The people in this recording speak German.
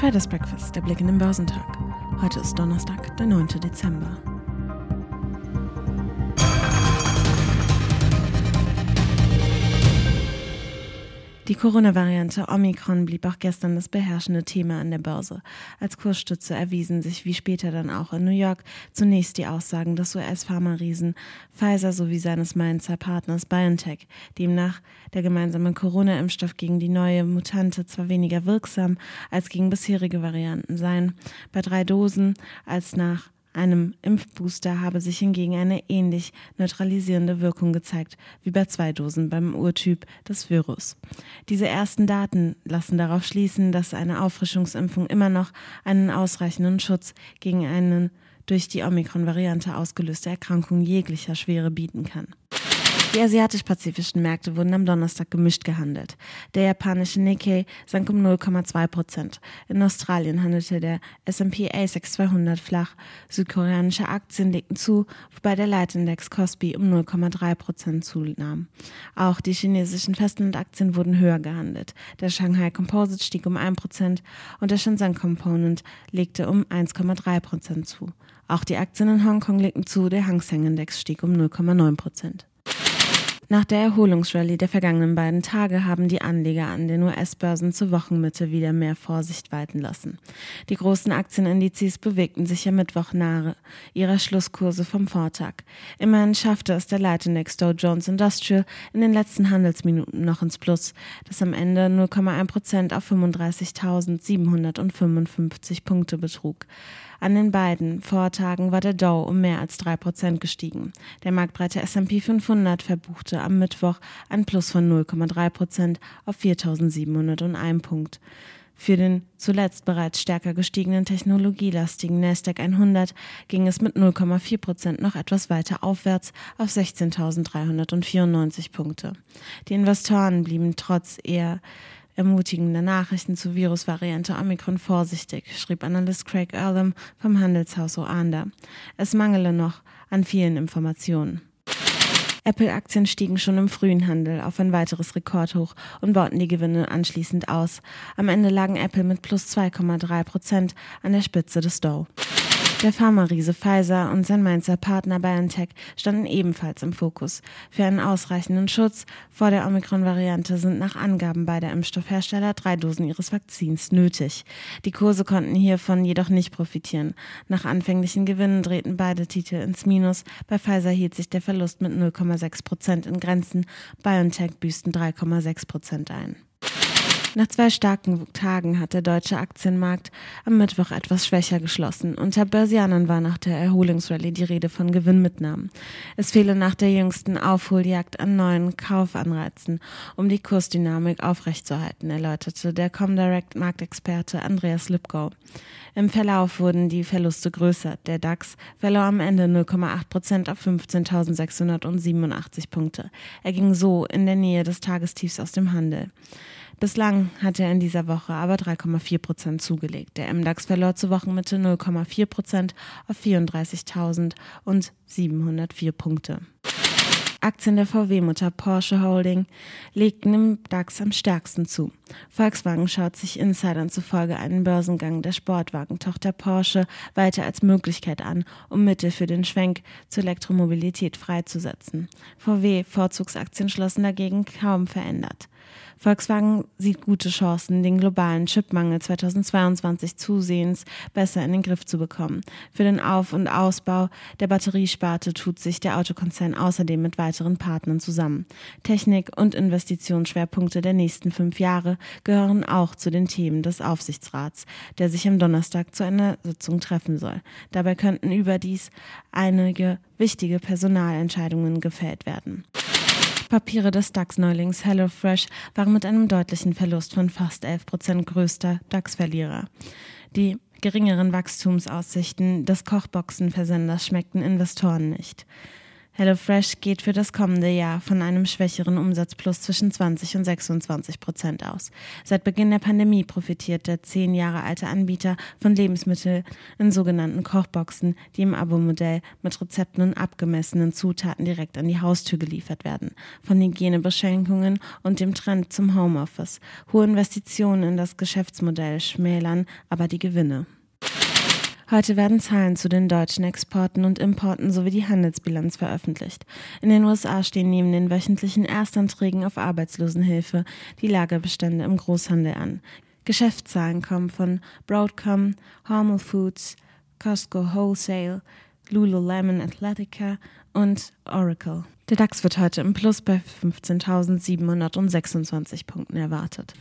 Traders Breakfast, der Blick in den Börsentag. Heute ist Donnerstag, der 9. Dezember. Die Corona-Variante Omikron blieb auch gestern das beherrschende Thema an der Börse. Als Kursstütze erwiesen sich wie später dann auch in New York zunächst die Aussagen des US-Pharma-Riesen Pfizer sowie seines Mainzer Partners BioNTech. Demnach der gemeinsame Corona-Impfstoff gegen die neue Mutante zwar weniger wirksam als gegen bisherige Varianten seien, bei drei Dosen als nach einem Impfbooster habe sich hingegen eine ähnlich neutralisierende Wirkung gezeigt wie bei zwei Dosen beim Urtyp des Virus. Diese ersten Daten lassen darauf schließen, dass eine Auffrischungsimpfung immer noch einen ausreichenden Schutz gegen eine durch die Omikron-Variante ausgelöste Erkrankung jeglicher Schwere bieten kann. Die asiatisch-pazifischen Märkte wurden am Donnerstag gemischt gehandelt. Der japanische Nikkei sank um 0,2 Prozent. In Australien handelte der S&P ASX 200 flach. Südkoreanische Aktien legten zu, wobei der Leitindex Kospi um 0,3 Prozent zunahm. Auch die chinesischen Festlandaktien wurden höher gehandelt. Der Shanghai Composite stieg um 1 Prozent und der Shenzhen Component legte um 1,3 Prozent zu. Auch die Aktien in Hongkong legten zu, der Hang Seng Index stieg um 0,9 Prozent. Nach der Erholungsrallye der vergangenen beiden Tage haben die Anleger an den US-Börsen zur Wochenmitte wieder mehr Vorsicht walten lassen. Die großen Aktienindizes bewegten sich am Mittwoch nahe ihrer Schlusskurse vom Vortag. Immerhin schaffte es der Leitindex Dow Jones Industrial in den letzten Handelsminuten noch ins Plus, das am Ende 0,1 Prozent auf 35.755 Punkte betrug. An den beiden Vortagen war der Dow um mehr als drei Prozent gestiegen. Der marktbreite S&P 500 verbuchte am Mittwoch ein Plus von 0,3 Prozent auf 4.701 Punkt. Für den zuletzt bereits stärker gestiegenen technologielastigen Nasdaq 100 ging es mit 0,4 Prozent noch etwas weiter aufwärts auf 16.394 Punkte. Die Investoren blieben trotz eher ermutigende Nachrichten zur Virusvariante Omikron vorsichtig, schrieb Analyst Craig Earlham vom Handelshaus Oanda. Es mangele noch an vielen Informationen. Apple-Aktien stiegen schon im frühen Handel auf ein weiteres Rekordhoch und bauten die Gewinne anschließend aus. Am Ende lagen Apple mit plus 2,3 Prozent an der Spitze des Dow. Der Pharma-Riese Pfizer und sein Mainzer Partner BioNTech standen ebenfalls im Fokus. Für einen ausreichenden Schutz vor der Omikron-Variante sind nach Angaben beider Impfstoffhersteller drei Dosen ihres Vakzins nötig. Die Kurse konnten hiervon jedoch nicht profitieren. Nach anfänglichen Gewinnen drehten beide Titel ins Minus. Bei Pfizer hielt sich der Verlust mit 0,6 Prozent in Grenzen. BioNTech büßten 3,6 Prozent ein. Nach zwei starken Tagen hat der deutsche Aktienmarkt am Mittwoch etwas schwächer geschlossen. Unter Börsianern war nach der Erholungsrallye die Rede von Gewinnmitnahmen. Es fehle nach der jüngsten Aufholjagd an neuen Kaufanreizen, um die Kursdynamik aufrechtzuerhalten, erläuterte der Comdirect Marktexperte Andreas Lipkow. Im Verlauf wurden die Verluste größer. Der DAX verlor am Ende 0,8 Prozent auf 15.687 Punkte. Er ging so in der Nähe des Tagestiefs aus dem Handel. Bislang hat er in dieser Woche aber 3,4 Prozent zugelegt. Der MDAX verlor zur Wochenmitte 0,4 Prozent auf 34.704 Punkte. Aktien der VW-Mutter Porsche Holding legten im DAX am stärksten zu. Volkswagen schaut sich Insidern zufolge einen Börsengang der Sportwagentochter Porsche weiter als Möglichkeit an, um Mittel für den Schwenk zur Elektromobilität freizusetzen. VW-Vorzugsaktien schlossen dagegen kaum verändert. Volkswagen sieht gute Chancen, den globalen Chipmangel 2022 zusehends besser in den Griff zu bekommen. Für den Auf- und Ausbau der Batteriesparte tut sich der Autokonzern außerdem mit weiteren Partnern zusammen. Technik- und Investitionsschwerpunkte der nächsten fünf Jahre gehören auch zu den Themen des Aufsichtsrats, der sich am Donnerstag zu einer Sitzung treffen soll. Dabei könnten überdies einige wichtige Personalentscheidungen gefällt werden. Papiere des DAX-Neulings HelloFresh waren mit einem deutlichen Verlust von fast 11 Prozent größter DAX-Verlierer. Die geringeren Wachstumsaussichten des Kochboxenversenders schmeckten Investoren nicht. HelloFresh geht für das kommende Jahr von einem schwächeren Umsatzplus zwischen 20 und 26 Prozent aus. Seit Beginn der Pandemie profitiert der zehn Jahre alte Anbieter von Lebensmitteln in sogenannten Kochboxen, die im Abo-Modell mit Rezepten und abgemessenen Zutaten direkt an die Haustür geliefert werden. Von Hygienebeschränkungen und dem Trend zum Homeoffice. Hohe Investitionen in das Geschäftsmodell schmälern aber die Gewinne. Heute werden Zahlen zu den deutschen Exporten und Importen sowie die Handelsbilanz veröffentlicht. In den USA stehen neben den wöchentlichen Erstanträgen auf Arbeitslosenhilfe die Lagerbestände im Großhandel an. Geschäftszahlen kommen von Broadcom, Hormel Foods, Costco Wholesale, Lululemon Athletica und Oracle. Der DAX wird heute im Plus bei 15.726 Punkten erwartet.